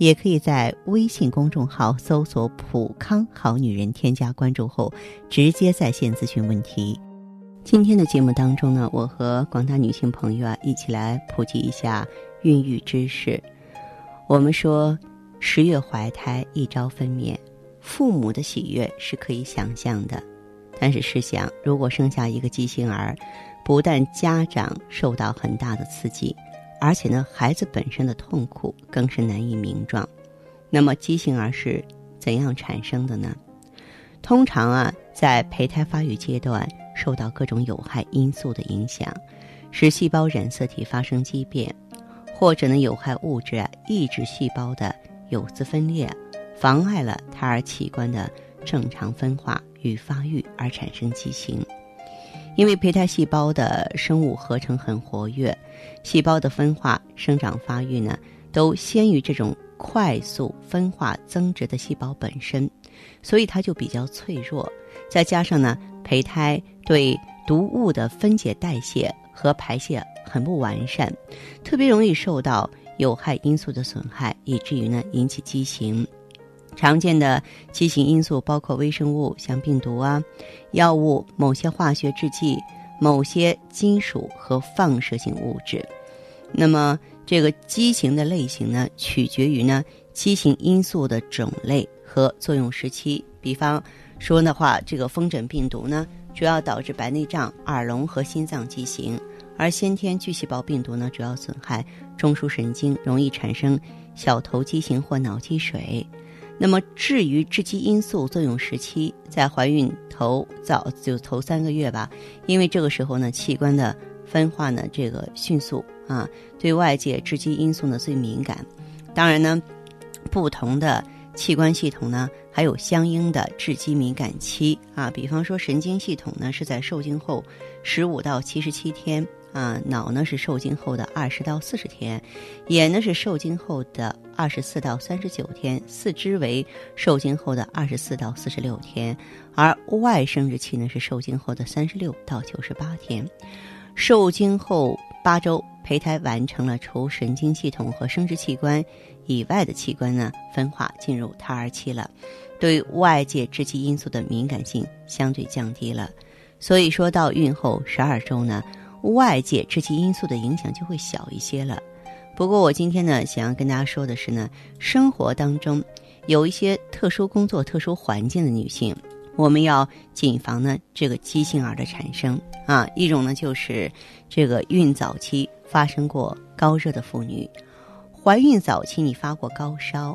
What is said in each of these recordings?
也可以在微信公众号搜索“普康好女人”，添加关注后直接在线咨询问题。今天的节目当中呢，我和广大女性朋友啊一起来普及一下孕育知识。我们说，十月怀胎，一朝分娩。父母的喜悦是可以想象的，但是试想，如果生下一个畸形儿，不但家长受到很大的刺激，而且呢，孩子本身的痛苦更是难以名状。那么，畸形儿是怎样产生的呢？通常啊，在胚胎发育阶段，受到各种有害因素的影响，使细胞染色体发生畸变，或者呢，有害物质啊抑制细胞的有丝分裂。妨碍了胎儿器官的正常分化与发育而产生畸形，因为胚胎细胞的生物合成很活跃，细胞的分化、生长、发育呢，都先于这种快速分化增殖的细胞本身，所以它就比较脆弱。再加上呢，胚胎对毒物的分解、代谢和排泄很不完善，特别容易受到有害因素的损害，以至于呢引起畸形。常见的畸形因素包括微生物，像病毒啊、药物、某些化学制剂、某些金属和放射性物质。那么，这个畸形的类型呢，取决于呢畸形因素的种类和作用时期。比方说的话，这个风疹病毒呢，主要导致白内障、耳聋和心脏畸形；而先天巨细胞病毒呢，主要损害中枢神经，容易产生小头畸形或脑积水。那么，至于致畸因素作用时期，在怀孕头早就头三个月吧，因为这个时候呢，器官的分化呢这个迅速啊，对外界致畸因素呢最敏感。当然呢，不同的器官系统呢还有相应的致畸敏感期啊。比方说，神经系统呢是在受精后十五到七十七天。啊，脑呢是受精后的二十到四十天，眼呢是受精后的二十四到三十九天，四肢为受精后的二十四到四十六天，而外生殖器呢是受精后的三十六到九十八天。受精后八周，胚胎完成了除神经系统和生殖器官以外的器官呢分化，进入胎儿期了，对外界致畸因素的敏感性相对降低了。所以说到孕后十二周呢。外界致畸因素的影响就会小一些了。不过，我今天呢，想要跟大家说的是呢，生活当中有一些特殊工作、特殊环境的女性，我们要谨防呢这个畸形儿的产生啊。一种呢就是这个孕早期发生过高热的妇女，怀孕早期你发过高烧，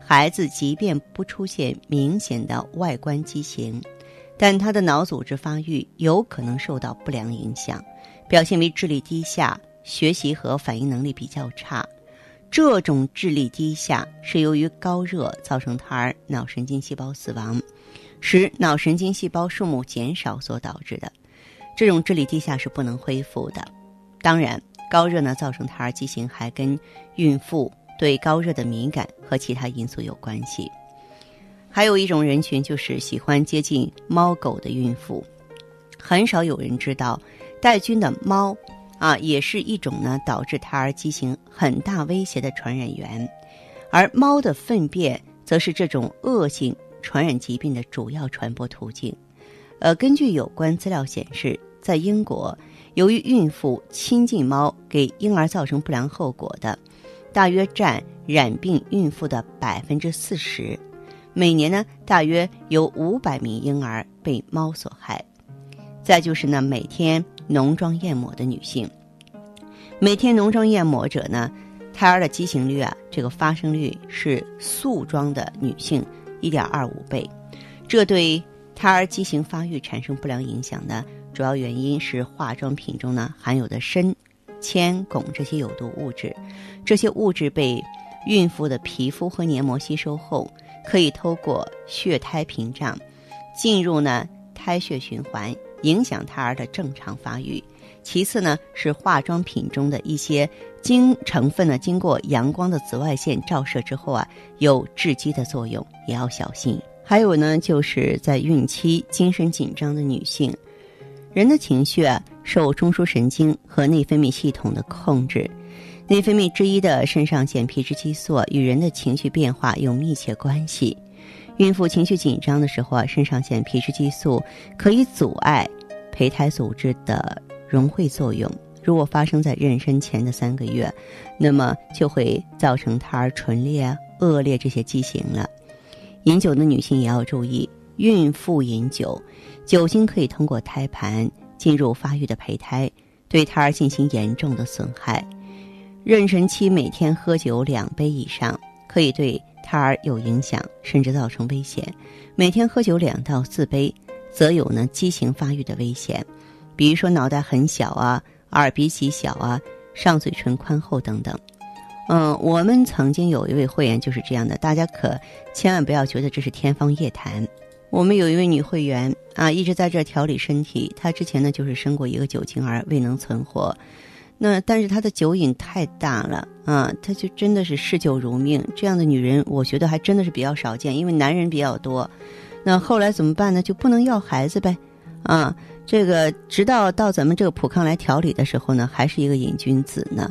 孩子即便不出现明显的外观畸形，但他的脑组织发育有可能受到不良影响。表现为智力低下，学习和反应能力比较差。这种智力低下是由于高热造成胎儿脑神经细胞死亡，使脑神经细胞数目减少所导致的。这种智力低下是不能恢复的。当然，高热呢造成胎儿畸形还跟孕妇对高热的敏感和其他因素有关系。还有一种人群就是喜欢接近猫狗的孕妇，很少有人知道。带菌的猫，啊，也是一种呢导致胎儿畸形很大威胁的传染源，而猫的粪便则是这种恶性传染疾病的主要传播途径。呃，根据有关资料显示，在英国，由于孕妇亲近猫给婴儿造成不良后果的，大约占染病孕妇的百分之四十。每年呢，大约有五百名婴儿被猫所害。再就是呢，每天。浓妆艳抹的女性，每天浓妆艳抹者呢，胎儿的畸形率啊，这个发生率是素妆的女性一点二五倍。这对胎儿畸形发育产生不良影响呢主要原因是化妆品中呢含有的砷、铅、汞这些有毒物质。这些物质被孕妇的皮肤和黏膜吸收后，可以透过血胎屏障进入呢胎血循环。影响胎儿的正常发育。其次呢，是化妆品中的一些经成分呢，经过阳光的紫外线照射之后啊，有致畸的作用，也要小心。还有呢，就是在孕期精神紧张的女性，人的情绪啊，受中枢神经和内分泌系统的控制。内分泌之一的肾上腺皮质激素与人的情绪变化有密切关系。孕妇情绪紧张的时候啊，肾上腺皮质激素可以阻碍胚胎组织的。融汇作用，如果发生在妊娠前的三个月，那么就会造成胎儿唇裂、恶劣这些畸形了。饮酒的女性也要注意，孕妇饮酒，酒精可以通过胎盘进入发育的胚胎，对胎儿进行严重的损害。妊娠期每天喝酒两杯以上，可以对胎儿有影响，甚至造成危险。每天喝酒两到四杯，则有呢畸形发育的危险。比如说脑袋很小啊，耳鼻极小啊，上嘴唇宽厚等等。嗯，我们曾经有一位会员就是这样的，大家可千万不要觉得这是天方夜谭。我们有一位女会员啊，一直在这调理身体。她之前呢就是生过一个酒精儿，未能存活。那但是她的酒瘾太大了啊，她就真的是嗜酒如命。这样的女人，我觉得还真的是比较少见，因为男人比较多。那后来怎么办呢？就不能要孩子呗？啊，这个直到到咱们这个普康来调理的时候呢，还是一个瘾君子呢。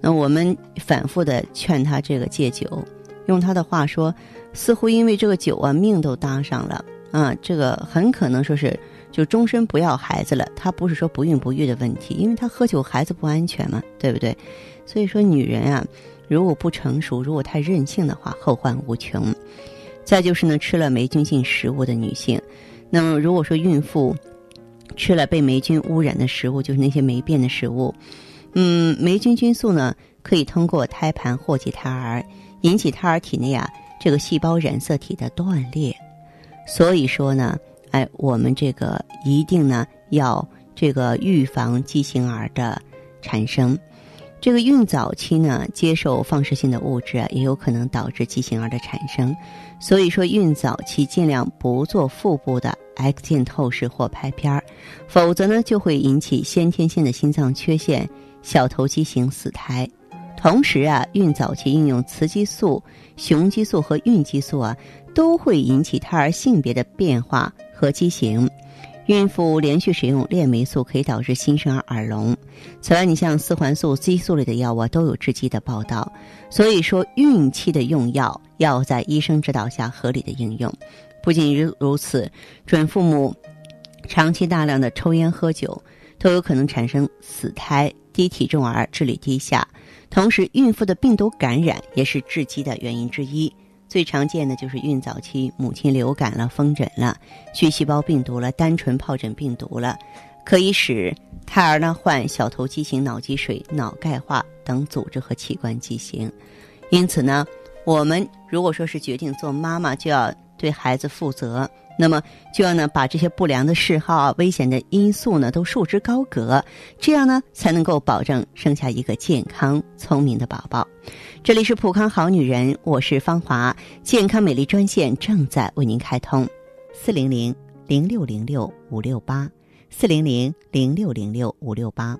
那我们反复的劝他这个戒酒，用他的话说，似乎因为这个酒啊，命都搭上了啊。这个很可能说是就终身不要孩子了。他不是说不孕不育的问题，因为他喝酒孩子不安全嘛，对不对？所以说女人啊，如果不成熟，如果太任性的话，后患无穷。再就是呢，吃了霉菌性食物的女性，那么如果说孕妇。吃了被霉菌污染的食物，就是那些霉变的食物。嗯，霉菌菌素呢，可以通过胎盘祸及胎儿，引起胎儿体内啊这个细胞染色体的断裂。所以说呢，哎，我们这个一定呢要这个预防畸形儿的产生。这个孕早期呢，接受放射性的物质啊，也有可能导致畸形儿的产生。所以说，孕早期尽量不做腹部的 X 线透视或拍片儿，否则呢，就会引起先天性的心脏缺陷、小头畸形、死胎。同时啊，孕早期应用雌激素、雄激素和孕激素啊，都会引起胎儿性别的变化和畸形。孕妇连续使用链霉素可以导致新生儿耳聋。此外，你像四环素、激素类的药物啊，都有致畸的报道。所以说，孕期的用药要在医生指导下合理的应用。不仅如如此，准父母长期大量的抽烟喝酒，都有可能产生死胎、低体重儿、智力低下。同时，孕妇的病毒感染也是致畸的原因之一。最常见的就是孕早期母亲流感了、风疹了、巨细胞病毒了、单纯疱疹病毒了，可以使胎儿呢患小头畸形、脑积水、脑钙化等组织和器官畸形。因此呢，我们如果说是决定做妈妈，就要对孩子负责。那么就要呢把这些不良的嗜好啊、危险的因素呢都束之高阁，这样呢才能够保证生下一个健康聪明的宝宝。这里是普康好女人，我是芳华，健康美丽专线正在为您开通，四零零零六零六五六八，四零零零六零六五六八。